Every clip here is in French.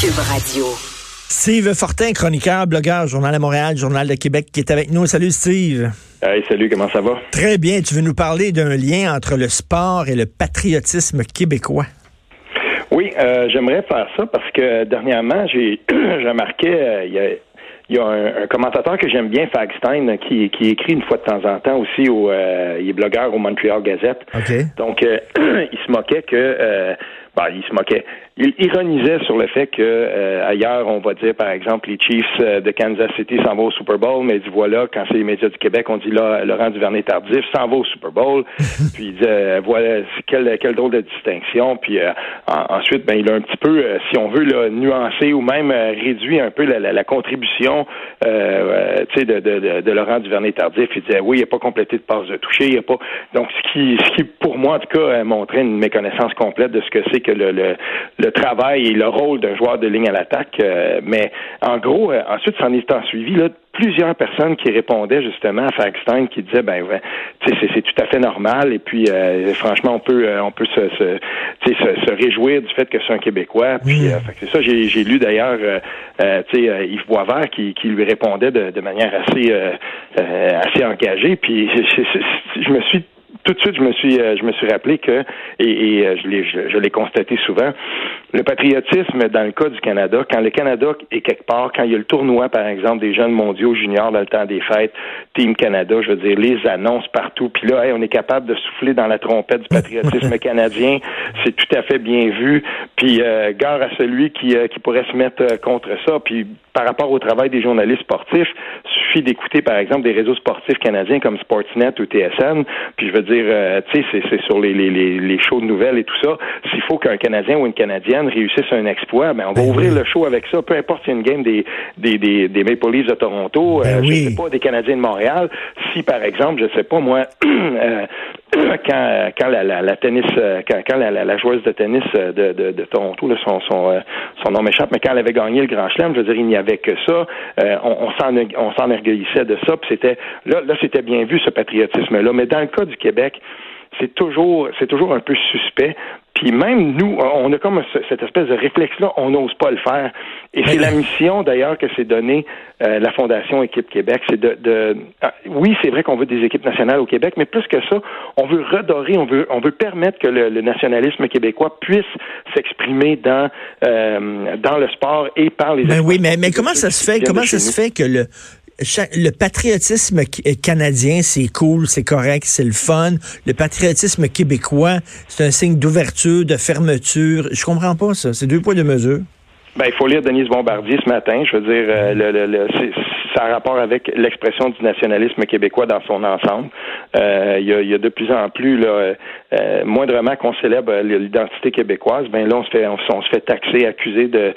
Cube Radio. Steve Fortin, chroniqueur, blogueur, Journal de Montréal, Journal de Québec, qui est avec nous. Salut Steve. Hey, salut, comment ça va? Très bien. Tu veux nous parler d'un lien entre le sport et le patriotisme québécois? Oui, euh, j'aimerais faire ça parce que dernièrement, j'ai remarqué, euh, il y a il y a un, commentateur que j'aime bien, Fagstein, qui, qui écrit une fois de temps en temps aussi au euh, il est blogueur au Montreal Gazette. Donc il se moquait que ben, il se moquait il ironisait sur le fait que euh, ailleurs, on va dire, par exemple, les Chiefs euh, de Kansas City s'en vont au Super Bowl, mais il dit voilà, quand c'est les médias du Québec, on dit là, Laurent Duvernay-Tardif s'en va au Super Bowl. puis il dit euh, voilà, quel, quel drôle de distinction. Puis ensuite, ben, il a un petit peu, si on veut, là, nuancé ou même réduit un peu la, la, contribution de, de, de, de, Laurent Duvernay-Tardif. Il disait oui, il n'a pas complété de passe de toucher, il a pas. Donc, ce qui, ce qui, pour moi, en tout cas, montrait une méconnaissance complète de ce que c'est que le, le, le travail et le rôle d'un joueur de ligne à l'attaque. Euh, mais en gros, euh, ensuite, s'en est en suivi là, plusieurs personnes qui répondaient justement à Fagstein qui disaient ben c'est, c'est tout à fait normal et puis euh, franchement on peut on peut se se, se, réjouir du fait que c'est un Québécois puis c'est ça j'ai, j'ai lu d'ailleurs euh, Yves Boisvert qui, qui lui répondait de, de manière assez assez engagée puis je me suis tout de suite, je me suis, euh, je me suis rappelé que, et, euh, je l'ai, je, l'ai constaté souvent, le patriotisme dans le cas du Canada, quand le Canada est quelque part, quand il y a le tournoi, par exemple, des jeunes mondiaux juniors dans le temps des fêtes, Team Canada, je veux dire, les annonces partout, puis là, on est capable de souffler dans la trompette du patriotisme canadien, c'est tout à fait bien vu, puis euh, gare à celui qui, qui pourrait se mettre contre ça, puis par rapport au travail des journalistes sportifs, suffit d'écouter, par exemple, des réseaux sportifs canadiens comme Sportsnet ou TSN, puis je veux dire, euh, tu sais, c'est sur les, les, les, shows de nouvelles et tout ça. S'il faut qu'un Canadien ou une Canadienne réussisse un exploit, ben on va ben ouvrir le show avec ça, peu importe si y a une game des, des, des, des Maple Leafs de Toronto, ben euh, je sais pas, des Canadiens de Montréal. Si, par exemple, je sais pas, moi, euh, quand, quand la, la, tennis, quand, quand la, la, joueuse de tennis de, de, de Toronto, là, son, son, son nom m'échappe, mais quand elle avait gagné le Grand Chelem, je veux dire, il n'y que ça. on, on s'en on s'enorgueillissait de ça, c'était là, là, c'était bien vu ce patriotisme-là. Mais dans le cas du Québec, c'est toujours, c'est toujours un peu suspect. Puis même nous, on a comme cette espèce de réflexe-là, on n'ose pas le faire. Et c'est la mission d'ailleurs que s'est donnée euh, la Fondation Équipe Québec. C'est de, ah, oui, c'est vrai qu'on veut des équipes nationales au Québec, mais plus que ça, on veut redorer, on veut, on veut permettre que le, nationalisme québécois puisse s'exprimer dans euh, dans le sport et par les. Ben oui, mais mais comment ça se fait Comment ça se fait que le le patriotisme euh, canadien, c'est cool, c'est correct, c'est le fun. Le patriotisme québécois, c'est un signe d'ouverture, de fermeture. Je comprends pas ça. C'est deux points de mesure. Ben, il faut lire Denise Bombardier ce matin. Je veux dire, euh, le, le, ça a rapport avec l'expression du nationalisme québécois dans son ensemble. Euh, il, y a, de plus en plus, là, euh, moindrement qu'on célèbre l'identité québécoise, ben là, on se fait, on, se fait taxer, accuser de,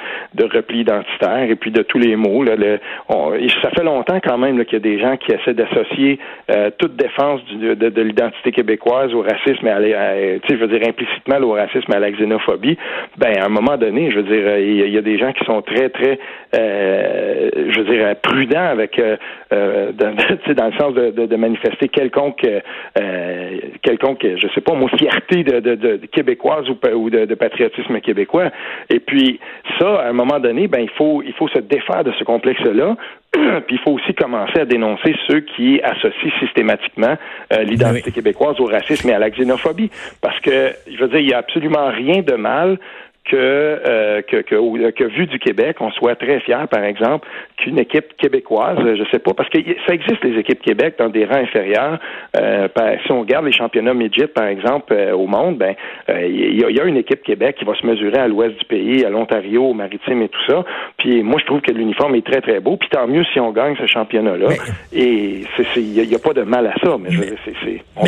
repli identitaire et puis de tous les mots. Ça fait longtemps quand même qu'il y a des gens qui essaient d'associer euh, toute défense de, de l'identité québécoise au racisme, et à, je veux dire implicitement au racisme et à la xénophobie. Ben, à un moment donné, je veux dire, il y, a des gens qui sont très, très, je veux prudents avec euh, euh dans, dans, le sens de, de, manifester quelconque euh, quelconque je sais pas moi fierté de, de québécoise ou, ou de, patriotisme québécois. Et puis ça à un moment donné ben il faut il faut se défaire de ce complexe là puis il faut aussi commencer à dénoncer ceux qui associent systématiquement euh, l'identité québécoise au racisme et à la xénophobie. Parce que, je veux dire, il n'y a absolument rien de mal que, euh, que, que, que, vu du Québec, on soit très fier, par exemple, qu'une équipe québécoise, je sais pas, parce que ça existe les équipes Québec dans des rangs inférieurs. Euh, si on regarde les championnats midget, par exemple, euh, au monde, ben euh, il y, a une équipe Québec qui va se mesurer à l'ouest du pays, à l'Ontario, au Maritime et tout ça. Puis moi, je trouve que l'uniforme est très très beau. Puis tant mieux si on gagne ce championnat-là. Et il n'y a, pas de mal à ça. Mais je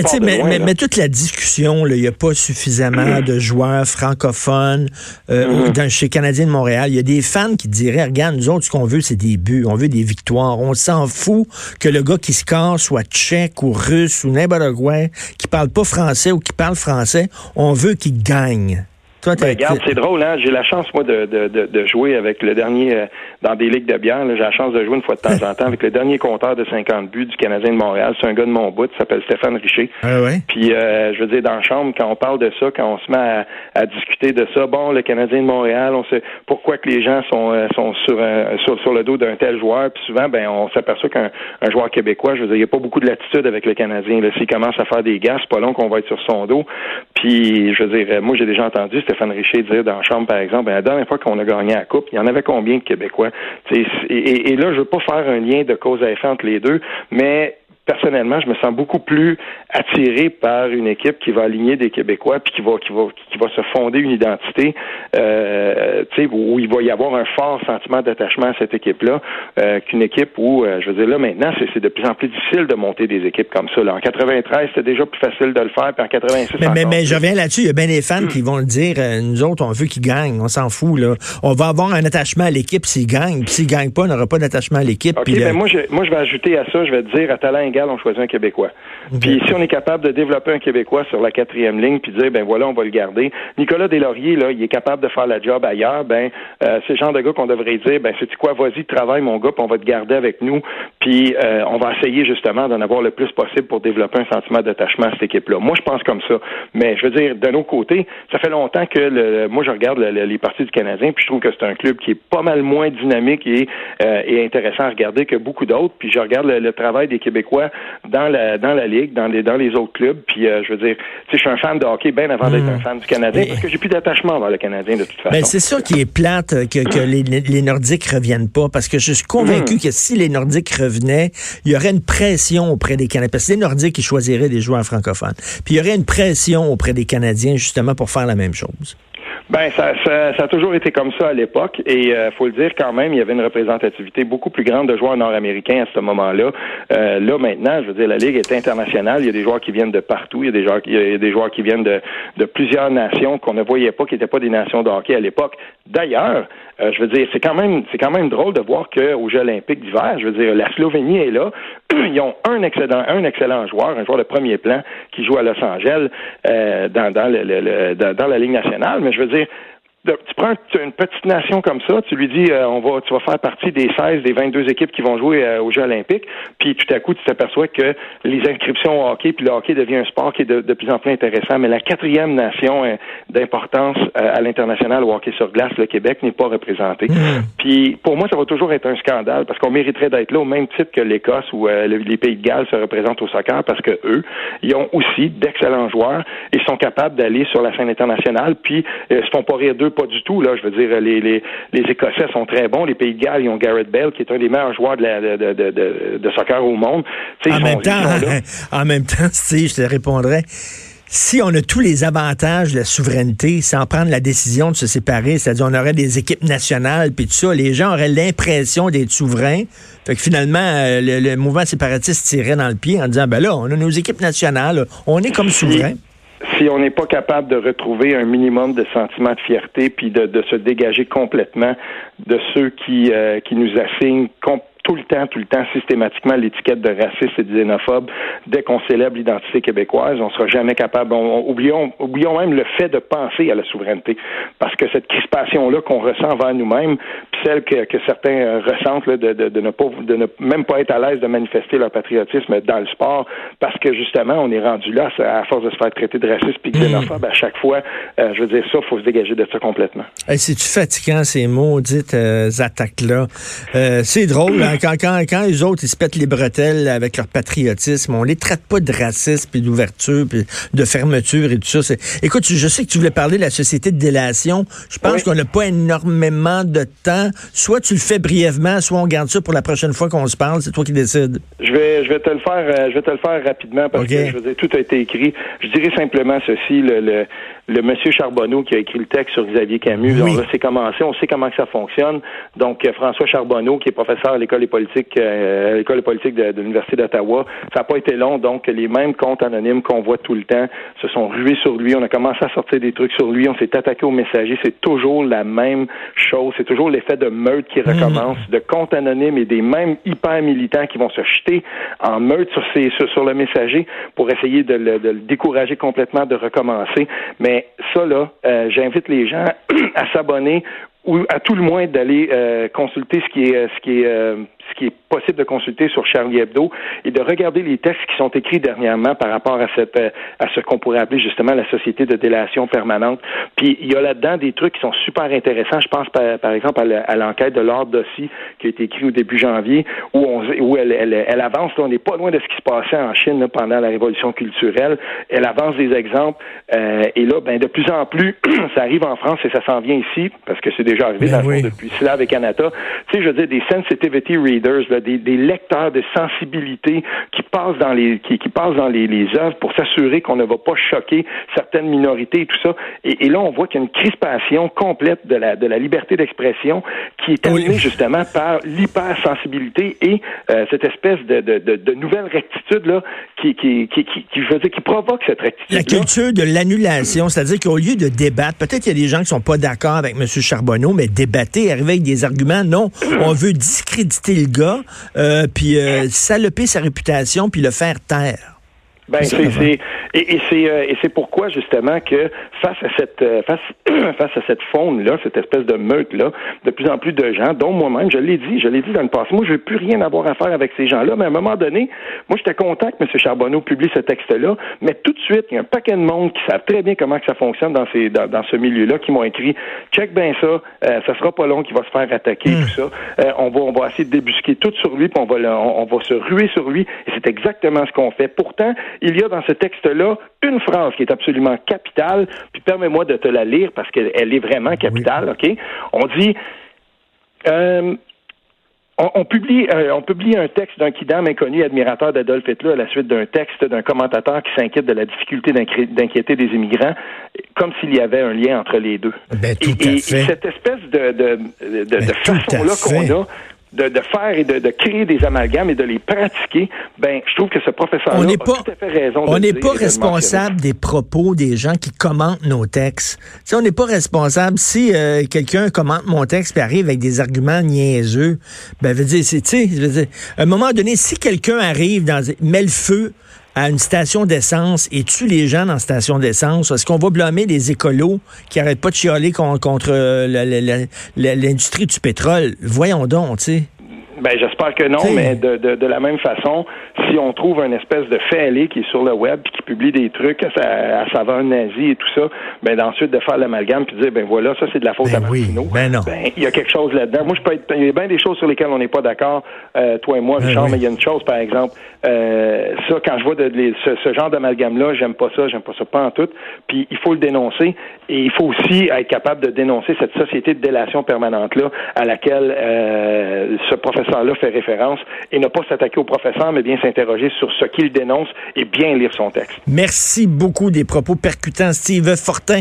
c'est, mais, mais, mais, toute la discussion, il n'y a pas suffisamment de joueurs francophones euh, mm-hmm. chez Canadien de Montréal, il y a des fans qui diraient, regarde, nous autres, ce qu'on veut, c'est des buts, on veut des victoires. On s'en fout que le gars qui score soit tchèque ou russe ou n'importe quoi, qui parle pas français ou qui parle français. On veut qu'il gagne. Toi, ben, regarde, c'est drôle, hein? J'ai la chance, moi, de, de, de, jouer avec le dernier euh, dans des ligues de bière. J'ai la chance de jouer une fois de temps en temps avec le dernier compteur de 50 buts du Canadien de Montréal. C'est un gars de mon bout, il s'appelle Stéphane Richer. Ah ouais? Puis, euh, je veux dire, dans la chambre, quand on parle de ça, quand on se met à, discuter de ça, bon, le Canadien de Montréal, on sait pourquoi que les gens sont, euh, sont sur, sur, sur le dos d'un tel joueur. Puis souvent, ben, on s'aperçoit qu'un un joueur québécois, je veux dire, il n'y a pas beaucoup de latitude avec le Canadien. S'il commence à faire des gars, c'est pas long qu'on va être sur son dos. Puis, je veux dire, moi, j'ai déjà entendu Stéphane Richer dire dans la chambre, par exemple, ben, la dernière fois qu'on a gagné la Coupe, il y en avait combien de Québécois? Et, et, là, je veux pas faire un lien de cause à effet entre les deux, mais personnellement, je me sens beaucoup plus attiré par une équipe qui va aligner des Québécois puis qui va qui va qui va se fonder une identité, euh, où il va y avoir un fort sentiment d'attachement à cette équipe-là, euh, qu'une équipe où, euh, je veux dire là maintenant, c'est de plus en plus difficile de monter des équipes comme ça. Là. En 93, c'était déjà plus facile de le faire, puis en 86. Mais, mais, mais je reviens là-dessus. Il y a bien des fans qui vont le dire. Euh, nous autres, on veut qu'ils gagnent. On s'en fout là. On va avoir un attachement à l'équipe s'ils gagnent. Puis s'ils gagnent pas, on n'aura pas d'attachement à l'équipe. Okay, ben moi, je, moi, je vais ajouter à ça. Je vais te dire à talent on choisit un Québécois. Puis si on est capable de développer un Québécois sur la quatrième ligne, puis dire ben voilà, on va le garder. Nicolas Deslauriers, là, il est capable de faire la job ailleurs. Ben euh, c'est le genre de gars qu'on devrait dire ben c'est quoi, vas-y, travaille mon gars, puis on va te garder avec nous. Puis euh, on va essayer justement d'en avoir le plus possible pour développer un sentiment d'attachement à cette équipe-là. Moi, je pense comme ça. Mais je veux dire, d'un autre côté, ça fait longtemps que le, moi je regarde les parties du Canadien, puis je trouve que c'est un club qui est pas mal moins dynamique et, euh, et intéressant à regarder que beaucoup d'autres. Puis je regarde le travail des Québécois dans la dans la ligue, dans les dans les autres clubs. Puis euh, je veux dire, je suis un fan de hockey bien avant d'être hmm. un fan du Canadien parce que j'ai plus d'attachement vers le Canadien de toute façon. Ben, c'est ça qui est plate euh, que, que les, les, Nordiques reviennent pas parce que je suis convaincu hmm. que si les Nordiques revenaient, il y aurait une pression auprès des Canadiens parce que les Nordiques ils choisiraient des joueurs francophones. Puis il y aurait une pression auprès des Canadiens justement pour faire la même chose. Ben, ça, ça, ça, a toujours été comme ça à l'époque, et euh, faut le dire quand même, il y avait une représentativité beaucoup plus grande de joueurs nord-américains à ce moment-là. Euh, là, maintenant, je veux dire, la ligue est internationale. Il y a des joueurs qui viennent de partout. Il y a des joueurs, il y a des joueurs qui viennent de, plusieurs nations qu'on ne voyait pas, qui n'étaient pas des nations de hockey à l'époque. D'ailleurs, euh, je veux dire, c'est quand même, c'est quand même drôle de voir qu'aux Jeux Olympiques d'hiver, je veux dire, la Slovénie est là. Ils ont un excellent, un excellent joueur, un joueur de premier plan qui joue à Los Angeles euh, dans, dans, le, dans, dans la Ligue nationale. Mais je veux dire, dire tu prends une petite nation comme ça, tu lui dis euh, on va tu vas faire partie des 16 des 22 équipes qui vont jouer euh, aux Jeux olympiques, puis tout à coup tu t'aperçois que les inscriptions au hockey puis le hockey devient un sport qui est de, plus en plus intéressant, mais la quatrième nation euh, d'importance à l'international au hockey sur glace, le Québec n'est pas représenté. Mmh. Puis pour moi ça va toujours être un scandale parce qu'on mériterait d'être là au même titre que l'Écosse ou les pays de Galles se représentent au soccer parce que eux, ils ont aussi d'excellents joueurs et sont capables d'aller sur la scène internationale puis se font pas rire d'eux pas du tout. Là, je veux dire, les, les, les Écossais sont très bons. Les Pays de Galles, ils ont Garrett Bell, qui est un des meilleurs joueurs de, la, de, de, de, soccer au monde. en, même temps, en même temps, je te répondrais si on a tous les avantages de la souveraineté sans prendre la décision de se séparer, c'est-à-dire on aurait des équipes nationales, puis tout ça, les gens auraient l'impression d'être souverains. Fait que finalement, euh, le, mouvement séparatiste tirait dans le pied en disant, ben là, on a nos équipes nationales, on est comme souverains si on n'est pas capable de retrouver un minimum de sentiment de fierté puis de, de se dégager complètement de ceux qui, euh, qui nous assignent tout le temps, tout le temps, systématiquement l'étiquette de raciste et de xénophobe. Dès qu'on célèbre l'identité québécoise, on sera jamais capable. oublions, oublions même le fait de penser à la souveraineté, parce que cette crispation-là qu'on ressent envers nous-mêmes, celle que, que certains euh, ressentent là, de, de, de, ne pas, de ne même pas être à l'aise de manifester leur patriotisme dans le sport, parce que justement, on est rendu là à force de se faire traiter de raciste puis xénophobe à chaque fois. Euh, je veux dire, ça, faut se dégager de ça complètement. C'est-tu fatigant ces maudites euh, attaques-là? c'est drôle, hein? quand, quand, quand les autres, ils se pètent les bretelles avec leur patriotisme, on les traite pas de racisme, puis d'ouverture, puis de fermeture et tout ça. Écoute, je sais que tu voulais parler de la société de délation. Je pense qu'on n'a pas énormément de temps. Soit tu le fais brièvement, soit on garde ça pour la prochaine fois qu'on se parle. C'est toi qui décides. Je vais, je vais te le faire, euh, je vais te le faire rapidement parce que je veux dire, tout a été écrit. Je dirais simplement ceci, le, le, le monsieur Charbonneau qui a écrit le texte sur Xavier Camus. On sait commencé, on sait comment que ça fonctionne. Donc, euh, François Charbonneau, qui est professeur à l'école des politiques, euh, l'école des politiques de, l'Université d'Ottawa, ça n'a pas été long. Donc, les mêmes comptes anonymes qu'on voit tout le temps se sont rués sur lui. On a commencé à sortir des trucs sur lui. On s'est attaqué aux messagers. C'est toujours la même chose. C'est toujours l'effet de de meutes qui recommencent, de comptes anonymes et des mêmes hyper militants qui vont se jeter en meute sur, ces, sur, le messager pour essayer de le, de le, décourager complètement de recommencer. Mais ça, là, euh, j'invite les gens à s'abonner ou à tout le moins d'aller euh, consulter ce qui est ce qui est euh, ce qui est possible de consulter sur Charlie Hebdo et de regarder les textes qui sont écrits dernièrement par rapport à cette euh, à ce qu'on pourrait appeler justement la société de délation permanente. Puis il y a là-dedans des trucs qui sont super intéressants. Je pense par, par exemple à l'enquête de Lord Dossi qui a été écrite au début janvier où on où elle, elle, elle avance. on n'est pas loin de ce qui se passait en Chine là, pendant la révolution culturelle. Elle avance des exemples et là, ben de plus en plus, ça arrive en France et ça s'en vient ici parce que c'est déjà arrivé ben dans le fond depuis Slav et Canada. Tu sais, je veux dire, des sensitivity des, des, lecteurs de sensibilité qui passent dans les qui, qui passent dans les, les œuvres pour s'assurer qu'on ne va pas choquer certaines minorités et tout ça. Et, et là, on voit qu'il y a une crispation complète de la de la liberté d'expression qui est amenée justement par l'hypersensibilité et euh, cette espèce de, de, de, de, nouvelle rectitude là qui qui, qui, qui, qui, je veux dire, qui provoque cette rectitude. La culture de l'annulation, c'est-à-dire qu'au lieu de débattre, peut-être qu'il y a des gens qui sont pas d'accord avec M. Charbonneau mais débattre, arriver avec des arguments. Non, on veut discréditer euh, puis euh, saloper sa réputation, puis le faire taire. Ben, c'est, et, c'est euh, et c'est pourquoi justement que face à cette euh, face face à cette faune là, cette espèce de meute là, de plus en plus de gens, dont moi-même, je l'ai dit, je l'ai dit dans le passé, moi je veux plus rien avoir à faire avec ces gens-là, mais à un moment donné, moi j'étais content que M. Charbonneau publie ce texte-là, mais tout de suite, il y a un paquet de monde qui savent très bien comment que ça fonctionne dans ces dans, dans ce milieu-là, qui m'ont écrit check bien ça, euh, ça sera pas long qu'il va se faire attaquer hmm. tout ça, euh, on va on va essayer de débusquer tout sur lui, puis on va on, on va se ruer sur lui, et c'est exactement ce qu'on fait. Pourtant il y a dans ce texte-là une phrase qui est absolument capitale, puis permets-moi de te la lire parce qu'elle est vraiment capitale, OK? On dit... Euh, on, publie, euh, on publie un texte d'un kidam inconnu, admirateur d'Adolf Hitler, à la suite d'un texte d'un commentateur qui s'inquiète de la difficulté d'inquiéter des immigrants, comme s'il y avait un lien entre les deux. Ben, et, cette espèce de, de, de, de ben, façon-là qu'on a de, de, faire et de, de, créer des amalgames et de les pratiquer, ben, je trouve que ce professeur-là a tout à fait raison. On n'est pas responsable des propos des gens qui commentent nos textes. Si on n'est pas responsable si euh, quelqu'un commente mon texte et arrive avec des arguments niaiseux. Ben, veut dire, c'est, tu sais, à un moment donné, si quelqu'un arrive dans, met le feu à une station d'essence et tue les gens dans station d'essence, est-ce qu'on va blâmer les écolos qui arrêtent pas de chialer contre euh, l'industrie du pétrole? Voyons donc, tu sais. Ben, j'espère que non, mais de, de, de, la même façon, si on trouve un espèce de fêlé qui est sur le web puis qui publie des trucs à, sa, à saveur nazi et tout ça, ben ensuite de faire l'amalgame puis de dire ben voilà, ça c'est de la faute ben à Martino. ben non. Ben il y a quelque chose là-dedans. Moi je peux être il y a bien des choses sur lesquelles on n'est pas d'accord, euh, toi et moi, ben Richard, mais il y a une chose par exemple, euh, ça quand je vois de, ce, ce, genre d'amalgame là, j'aime pas ça, j'aime pas ça pas en tout. Puis il faut le dénoncer et il faut aussi être capable de dénoncer cette société de délation permanente là à laquelle euh, ce professeur professeur-là fait référence et ne pas s'attaquer au professeur, mais bien s'interroger sur ce qu'il dénonce et bien lire son texte. Merci beaucoup des propos percutants, Steve Fortin.